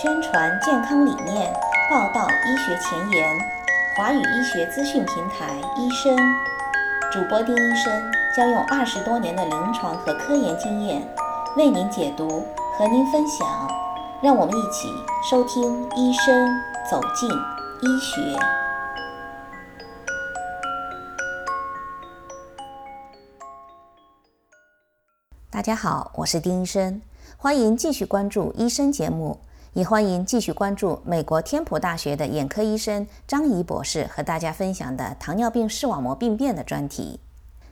宣传健康理念，报道医学前沿，华语医学资讯平台医生主播丁医生将用二十多年的临床和科研经验为您解读，和您分享。让我们一起收听医生走进医学。大家好，我是丁医生，欢迎继续关注医生节目，也欢迎继续关注美国天普大学的眼科医生张怡博士和大家分享的糖尿病视网膜病变的专题。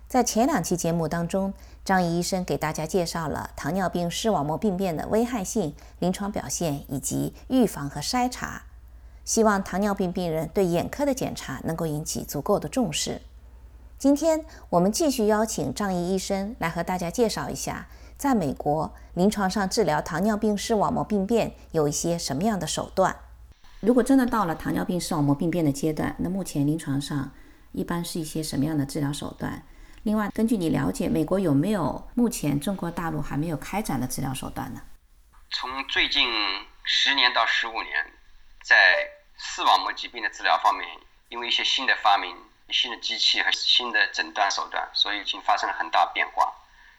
在前两期节目当中，张怡医生给大家介绍了糖尿病视网膜病变的危害性、临床表现以及预防和筛查，希望糖尿病病人对眼科的检查能够引起足够的重视。今天我们继续邀请张怡医生来和大家介绍一下，在美国临床上治疗糖尿病视网膜病变有一些什么样的手段。如果真的到了糖尿病视网膜病变的阶段，那目前临床上一般是一些什么样的治疗手段？另外，根据你了解，美国有没有目前中国大陆还没有开展的治疗手段呢？从最近十年到十五年，在视网膜疾病的治疗方面，因为一些新的发明、新的机器和新的诊断手段，所以已经发生了很大变化。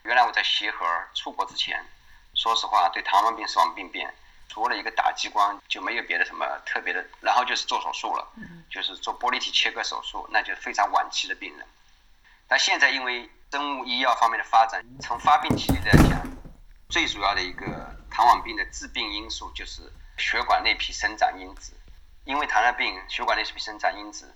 原来我在协和出国之前，说实话，对糖尿病视网病变，除了一个打激光，就没有别的什么特别的，然后就是做手术了，就是做玻璃体切割手术，那就是非常晚期的病人。但现在因为生物医药方面的发展，从发病期来讲，最主要的一个糖尿病的致病因素就是血管内皮生长因子。因为糖尿病血管内皮生长因子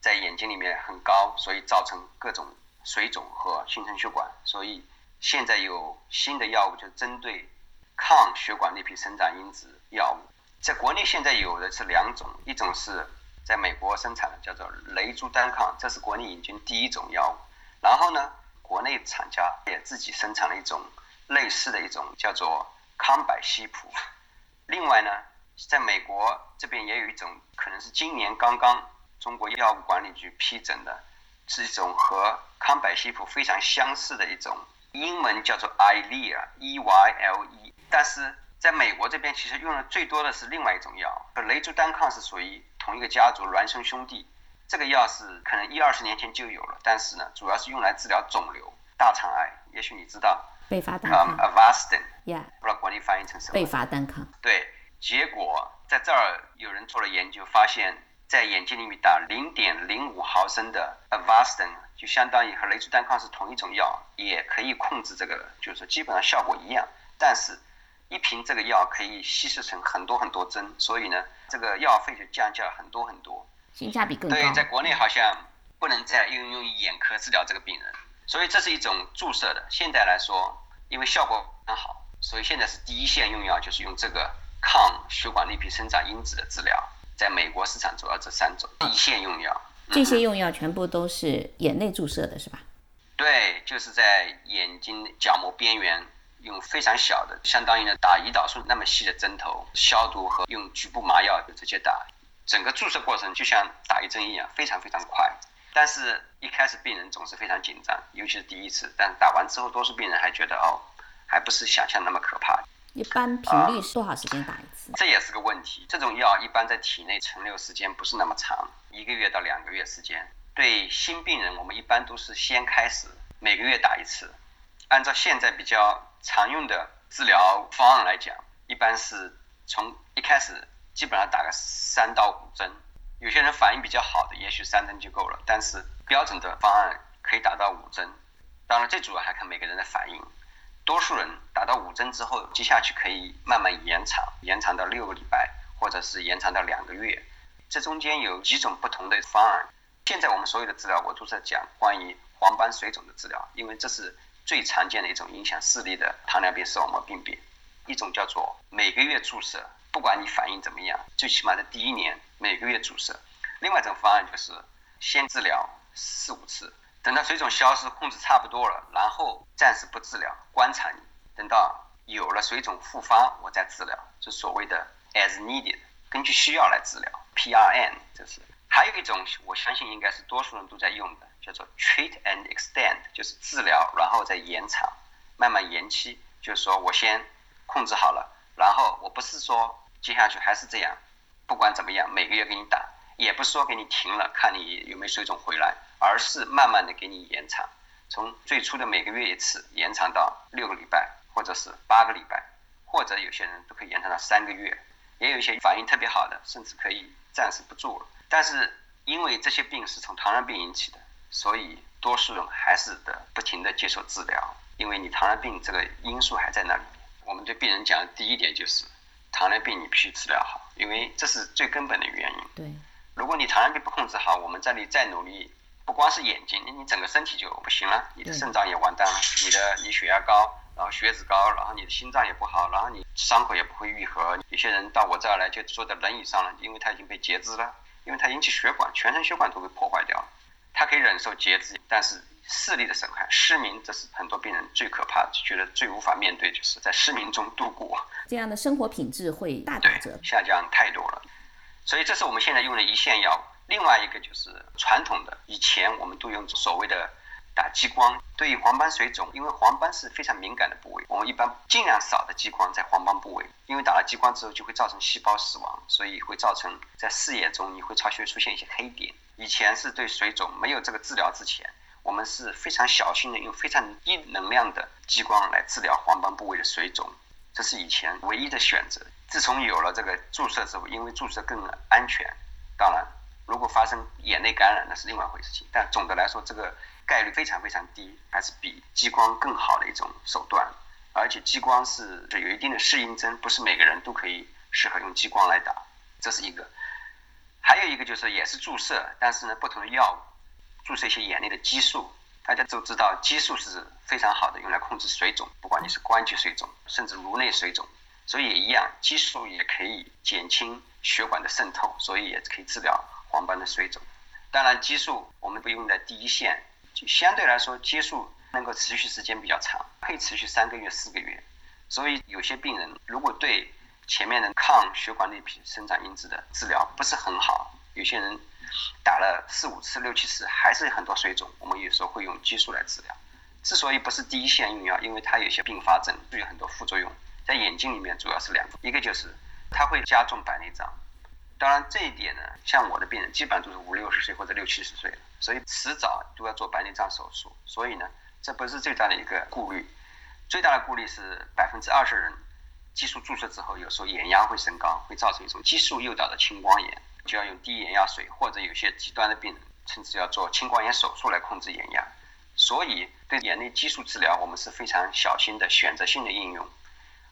在眼睛里面很高，所以造成各种水肿和形成血管。所以现在有新的药物，就是针对抗血管内皮生长因子药物。在国内现在有的是两种，一种是。在美国生产的叫做雷珠单抗，这是国内引进第一种药物。然后呢，国内厂家也自己生产了一种类似的一种叫做康柏西普。另外呢，在美国这边也有一种，可能是今年刚刚中国药物管理局批准的，是一种和康柏西普非常相似的一种，英文叫做 Eylea，E Y L E。但是在美国这边其实用的最多的是另外一种药，雷珠单抗是属于。同一个家族孪生兄弟，这个药是可能一二十年前就有了，但是呢，主要是用来治疗肿瘤、大肠癌。也许你知道，贝发单抗，Avastin，不知道国内翻译成什么？贝发单抗。对，结果在这儿有人做了研究，发现，在眼睛里面打零点零五毫升的 Avastin，就相当于和雷珠单抗是同一种药，也可以控制这个，就是基本上效果一样，但是。一瓶这个药可以稀释成很多很多针，所以呢，这个药费就降价很多很多，性价比更高。对，在国内好像不能再应用眼科治疗这个病人，所以这是一种注射的。现在来说，因为效果很好，所以现在是第一线用药，就是用这个抗血管内皮生长因子的治疗。在美国市场主要这三种一线用药，这些用药全部都是眼内注射的，是吧？对，就是在眼睛角膜边缘。用非常小的，相当于呢打胰岛素那么细的针头，消毒和用局部麻药就直接打，整个注射过程就像打一针一样，非常非常快。但是一开始病人总是非常紧张，尤其是第一次。但打完之后，多数病人还觉得哦，还不是想象那么可怕。一般频率是多少时间打一次？这也是个问题。这种药一般在体内存留时间不是那么长，一个月到两个月时间。对新病人，我们一般都是先开始每个月打一次，按照现在比较。常用的治疗方案来讲，一般是从一开始基本上打个三到五针，有些人反应比较好的，也许三针就够了。但是标准的方案可以打到五针，当然最主要还看每个人的反应。多数人打到五针之后，接下去可以慢慢延长，延长到六个礼拜，或者是延长到两个月。这中间有几种不同的方案。现在我们所有的治疗，我都在讲关于黄斑水肿的治疗，因为这是。最常见的一种影响视力的糖尿病视网膜病变，一种叫做每个月注射，不管你反应怎么样，最起码在第一年每个月注射。另外一种方案就是先治疗四五次，等到水肿消失、控制差不多了，然后暂时不治疗，观察你，等到有了水肿复发，我再治疗，就所谓的 as needed，根据需要来治疗，PRN 这是。还有一种，我相信应该是多数人都在用的。叫做 treat and extend，就是治疗，然后再延长，慢慢延期。就是说我先控制好了，然后我不是说接下去还是这样，不管怎么样，每个月给你打，也不是说给你停了，看你有没有水肿回来，而是慢慢的给你延长，从最初的每个月一次延长到六个礼拜，或者是八个礼拜，或者有些人都可以延长到三个月，也有一些反应特别好的，甚至可以暂时不做了。但是因为这些病是从糖尿病引起的，所以多数人还是的不停的接受治疗，因为你糖尿病这个因素还在那里。我们对病人讲的第一点就是。糖尿病你必须治疗好，因为这是最根本的原因。对，如果你糖尿病不控制好，我们这里再努力，不光是眼睛，你整个身体就不行了，你的肾脏也完蛋了，你的你血压高，然后血脂高，然后你的心脏也不好，然后你伤口也不会愈合。有些人到我这儿来就坐在轮椅上了，因为他已经被截肢了，因为他引起血管，全身血管都被破坏掉了。他可以忍受截肢，但是。视力的损害，失明，这是很多病人最可怕的，觉得最无法面对，就是在失明中度过。这样的生活品质会大打折，下降太多了。所以这是我们现在用的一线药。另外一个就是传统的，以前我们都用所谓的打激光。对于黄斑水肿，因为黄斑是非常敏感的部位，我们一般尽量少的激光在黄斑部位，因为打了激光之后就会造成细胞死亡，所以会造成在视野中你会超会出现一些黑点。以前是对水肿没有这个治疗之前。我们是非常小心的，用非常低能量的激光来治疗黄斑部位的水肿，这是以前唯一的选择。自从有了这个注射之后，因为注射更安全，当然，如果发生眼内感染那是另外一回事情。但总的来说，这个概率非常非常低，还是比激光更好的一种手段。而且激光是有一定的适应症，不是每个人都可以适合用激光来打，这是一个。还有一个就是也是注射，但是呢，不同的药物。注射一些眼内的激素，大家都知道，激素是非常好的，用来控制水肿，不管你是关节水肿，甚至颅内水肿，所以也一样，激素也可以减轻血管的渗透，所以也可以治疗黄斑的水肿。当然，激素我们不用在第一线，就相对来说，激素能够持续时间比较长，可以持续三个月、四个月。所以有些病人如果对前面的抗血管内皮生长因子的治疗不是很好，有些人。打了四五次、六七次，还是很多水肿。我们有时候会用激素来治疗。之所以不是第一线用药，因为它有些并发症，有很多副作用。在眼睛里面，主要是两个，一个就是它会加重白内障。当然这一点呢，像我的病人基本上都是五六十岁或者六七十岁了，所以迟早都要做白内障手术。所以呢，这不是最大的一个顾虑。最大的顾虑是百分之二十人激素注射之后，有时候眼压会升高，会造成一种激素诱导的青光眼。就要用低眼压水，或者有些极端的病人，甚至要做青光眼手术来控制眼压。所以，对眼内激素治疗，我们是非常小心的、选择性的应用。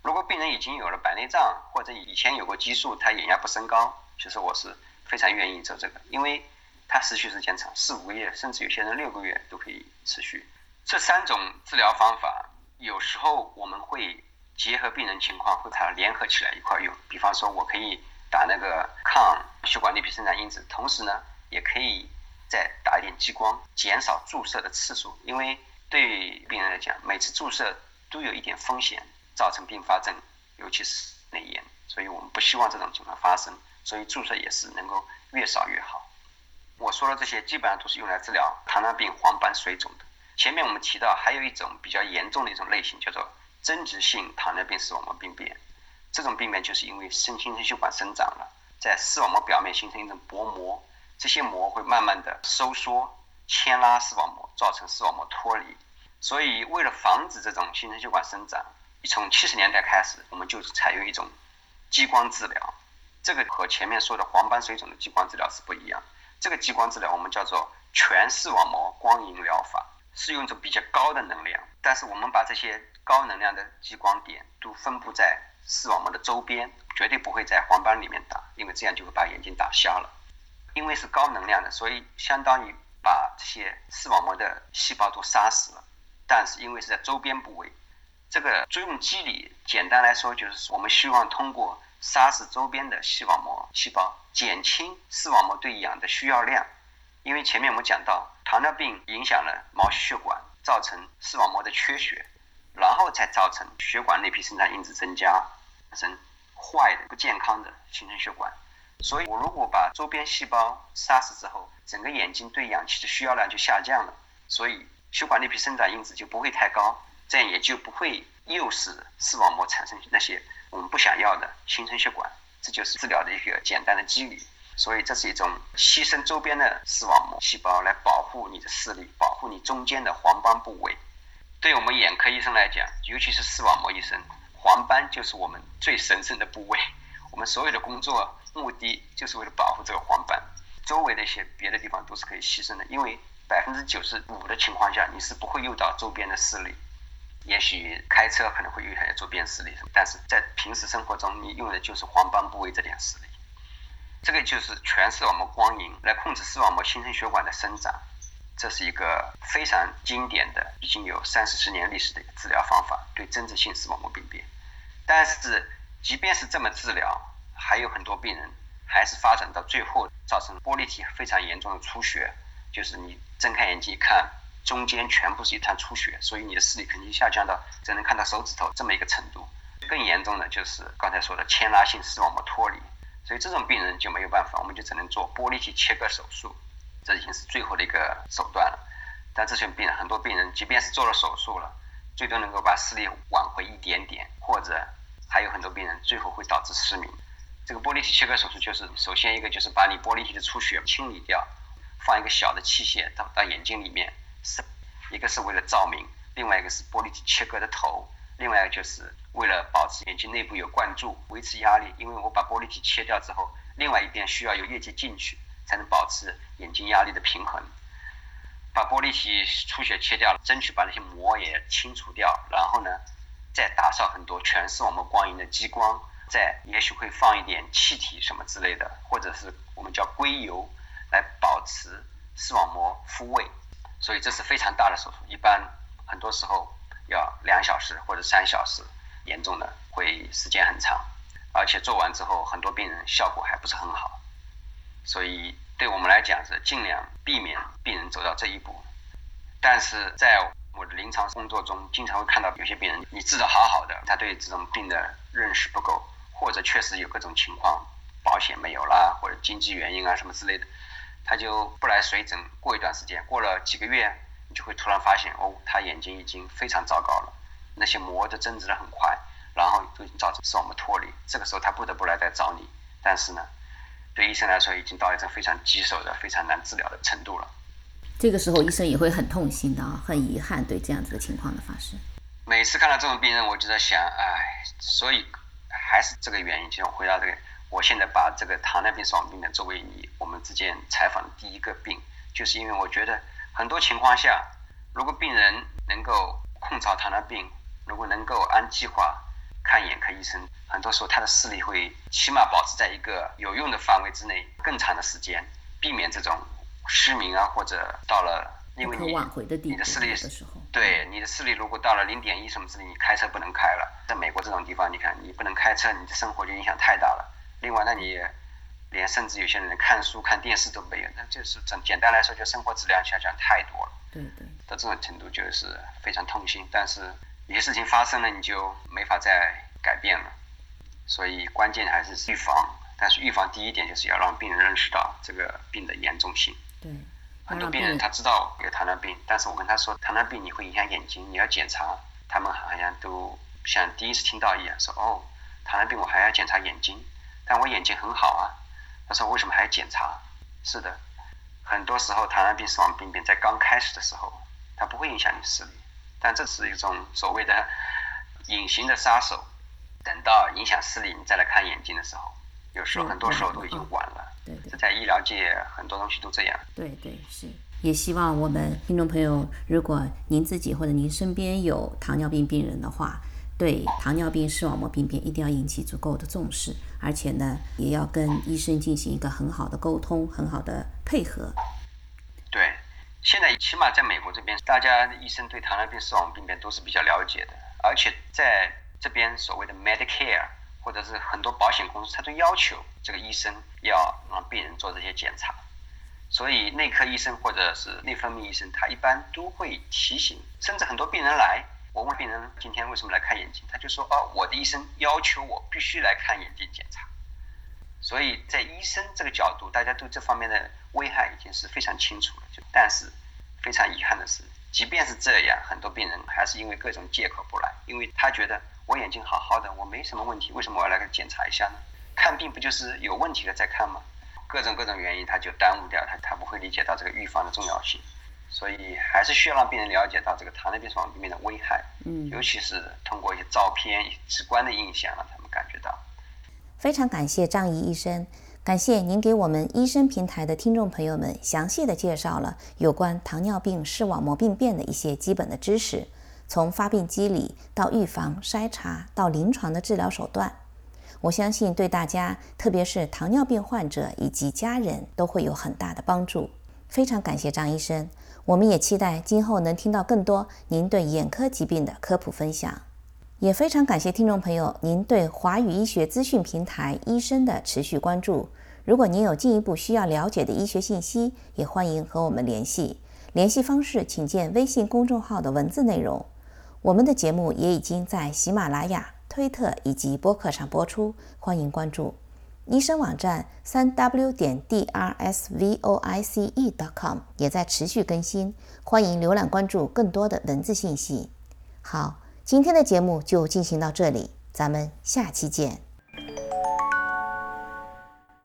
如果病人已经有了白内障，或者以前有过激素，他眼压不升高，其实我是非常愿意做这个，因为它持续时间长，四五个月，甚至有些人六个月都可以持续。这三种治疗方法，有时候我们会结合病人情况，和它联合起来一块用。比方说，我可以。打那个抗血管内皮生长因子，同时呢，也可以再打一点激光，减少注射的次数。因为对病人来讲，每次注射都有一点风险，造成并发症，尤其是内炎。所以我们不希望这种情况发生，所以注射也是能够越少越好。我说的这些基本上都是用来治疗糖尿病黄斑水肿的。前面我们提到还有一种比较严重的一种类型，叫做增殖性糖尿病视网膜病变。这种病变就是因为肾新生血管生长了，在视网膜表面形成一种薄膜，这些膜会慢慢的收缩、牵拉视网膜，造成视网膜脱离。所以，为了防止这种新生血管生长，从七十年代开始，我们就采用一种激光治疗。这个和前面说的黄斑水肿的激光治疗是不一样。这个激光治疗我们叫做全视网膜光影疗法，是用一种比较高的能量，但是我们把这些高能量的激光点都分布在。视网膜的周边绝对不会在黄斑里面打，因为这样就会把眼睛打瞎了。因为是高能量的，所以相当于把这些视网膜的细胞都杀死了。但是因为是在周边部位，这个作用机理简单来说就是我们希望通过杀死周边的视网膜细胞，减轻视网膜对氧的需要量。因为前面我们讲到，糖尿病影响了毛细血管，造成视网膜的缺血，然后才造成血管内皮生长因子增加。产生坏的、不健康的新生血管，所以我如果把周边细胞杀死之后，整个眼睛对氧气的需要量就下降了，所以血管内皮生长因子就不会太高，这样也就不会诱使视网膜产生那些我们不想要的新生血管。这就是治疗的一个简单的机理。所以这是一种牺牲周边的视网膜细胞来保护你的视力，保护你中间的黄斑部位。对我们眼科医生来讲，尤其是视网膜医生，黄斑就是我们最神圣的部位。我们所有的工作目的就是为了保护这个黄斑，周围的一些别的地方都是可以牺牲的，因为百分之九十五的情况下你是不会用到周边的视力。也许开车可能会用一下周边视力，但是在平时生活中你用的就是黄斑部位这点视力。这个就是全视网膜光影来控制视网膜新生血管的生长，这是一个非常经典的，已经有三四十年历史的一个治疗方法，对真正性视网膜病变。但是即便是这么治疗，还有很多病人还是发展到最后造成玻璃体非常严重的出血，就是你睁开眼睛一看，中间全部是一滩出血，所以你的视力肯定下降到只能看到手指头这么一个程度。更严重的就是刚才说的牵拉性视网膜脱离。所以这种病人就没有办法，我们就只能做玻璃体切割手术，这已经是最后的一个手段了。但这些病人，很多病人即便是做了手术了，最多能够把视力挽回一点点，或者还有很多病人最后会导致失明。这个玻璃体切割手术就是首先一个就是把你玻璃体的出血清理掉，放一个小的器械到到眼睛里面，一个是为了照明，另外一个是玻璃体切割的头。另外一个就是为了保持眼睛内部有灌注，维持压力，因为我把玻璃体切掉之后，另外一边需要有液体进去，才能保持眼睛压力的平衡。把玻璃体出血切掉了，争取把那些膜也清除掉，然后呢，再打上很多全是我们光影的激光，再也许会放一点气体什么之类的，或者是我们叫硅油，来保持视网膜复位。所以这是非常大的手术，一般很多时候。要两小时或者三小时，严重的会时间很长，而且做完之后很多病人效果还不是很好，所以对我们来讲是尽量避免病人走到这一步。但是在我的临床工作中，经常会看到有些病人，你治得好好的，他对这种病的认识不够，或者确实有各种情况，保险没有啦，或者经济原因啊什么之类的，他就不来随诊。过一段时间，过了几个月。你就会突然发现，哦，他眼睛已经非常糟糕了，那些膜都增殖的很快，然后都已经造成视网膜脱离。这个时候他不得不来再找你，但是呢，对医生来说已经到一种非常棘手的、非常难治疗的程度了。这个时候医生也会很痛心的啊，很遗憾对这样子的情况的发生。每次看到这种病人，我就在想，哎，所以还是这个原因。就回到这个，我现在把这个糖尿病视网膜病呢作为你我们之间采访的第一个病，就是因为我觉得。很多情况下，如果病人能够控制糖尿病，如果能够按计划看眼科医生，很多时候他的视力会起码保持在一个有用的范围之内更长的时间，避免这种失明啊，或者到了因为你你的视力对你的视力如果到了零点一什么之类，你开车不能开了。在美国这种地方，你看你不能开车，你的生活就影响太大了。另外，那你。连甚至有些人看书看电视都没有，那就是简简单来说，就生活质量下降太多了。对对，到这种程度就是非常痛心。但是有些事情发生了，你就没法再改变了。所以关键还是预防。但是预防第一点就是要让病人认识到这个病的严重性。对，很多病人他知道有糖尿病，但是我跟他说糖尿病你会影响眼睛，你要检查，他们好像都像第一次听到一样，说哦，糖尿病我还要检查眼睛，但我眼睛很好啊。他说：“为什么还要检查？”是的，很多时候糖尿病视网病变在刚开始的时候，它不会影响你视力，但这是一种所谓的隐形的杀手。等到影响视力，你再来看眼睛的时候，有时候很多时候都已经晚了。对对，在医疗界很多东西都这样。对对是。也希望我们听众朋友，如果您自己或者您身边有糖尿病病人的话。对糖尿病视网膜病变一定要引起足够的重视，而且呢，也要跟医生进行一个很好的沟通，很好的配合。对，现在起码在美国这边，大家医生对糖尿病视网膜病变都是比较了解的，而且在这边所谓的 Medicare 或者是很多保险公司，他都要求这个医生要让病人做这些检查，所以内科医生或者是内分泌医生，他一般都会提醒，甚至很多病人来。我问病人今天为什么来看眼睛，他就说哦，我的医生要求我必须来看眼睛检查。所以在医生这个角度，大家对这方面的危害已经是非常清楚了。就但是非常遗憾的是，即便是这样，很多病人还是因为各种借口不来，因为他觉得我眼睛好好的，我没什么问题，为什么我要来检查一下呢？看病不就是有问题了再看吗？各种各种原因，他就耽误掉他，他不会理解到这个预防的重要性。所以还是需要让病人了解到这个糖尿病视网膜病变的危害，嗯，尤其是通过一些照片、直观的印象，让他们感觉到。非常感谢张怡医生，感谢您给我们医生平台的听众朋友们详细的介绍了有关糖尿病视网膜病变的一些基本的知识，从发病机理到预防、筛查到临床的治疗手段，我相信对大家，特别是糖尿病患者以及家人都会有很大的帮助。非常感谢张医生。我们也期待今后能听到更多您对眼科疾病的科普分享，也非常感谢听众朋友您对华语医学资讯平台医生的持续关注。如果您有进一步需要了解的医学信息，也欢迎和我们联系。联系方式请见微信公众号的文字内容。我们的节目也已经在喜马拉雅、推特以及播客上播出，欢迎关注。医生网站三 w 点 d r s v o i c e dot com 也在持续更新，欢迎浏览关注更多的文字信息。好，今天的节目就进行到这里，咱们下期见。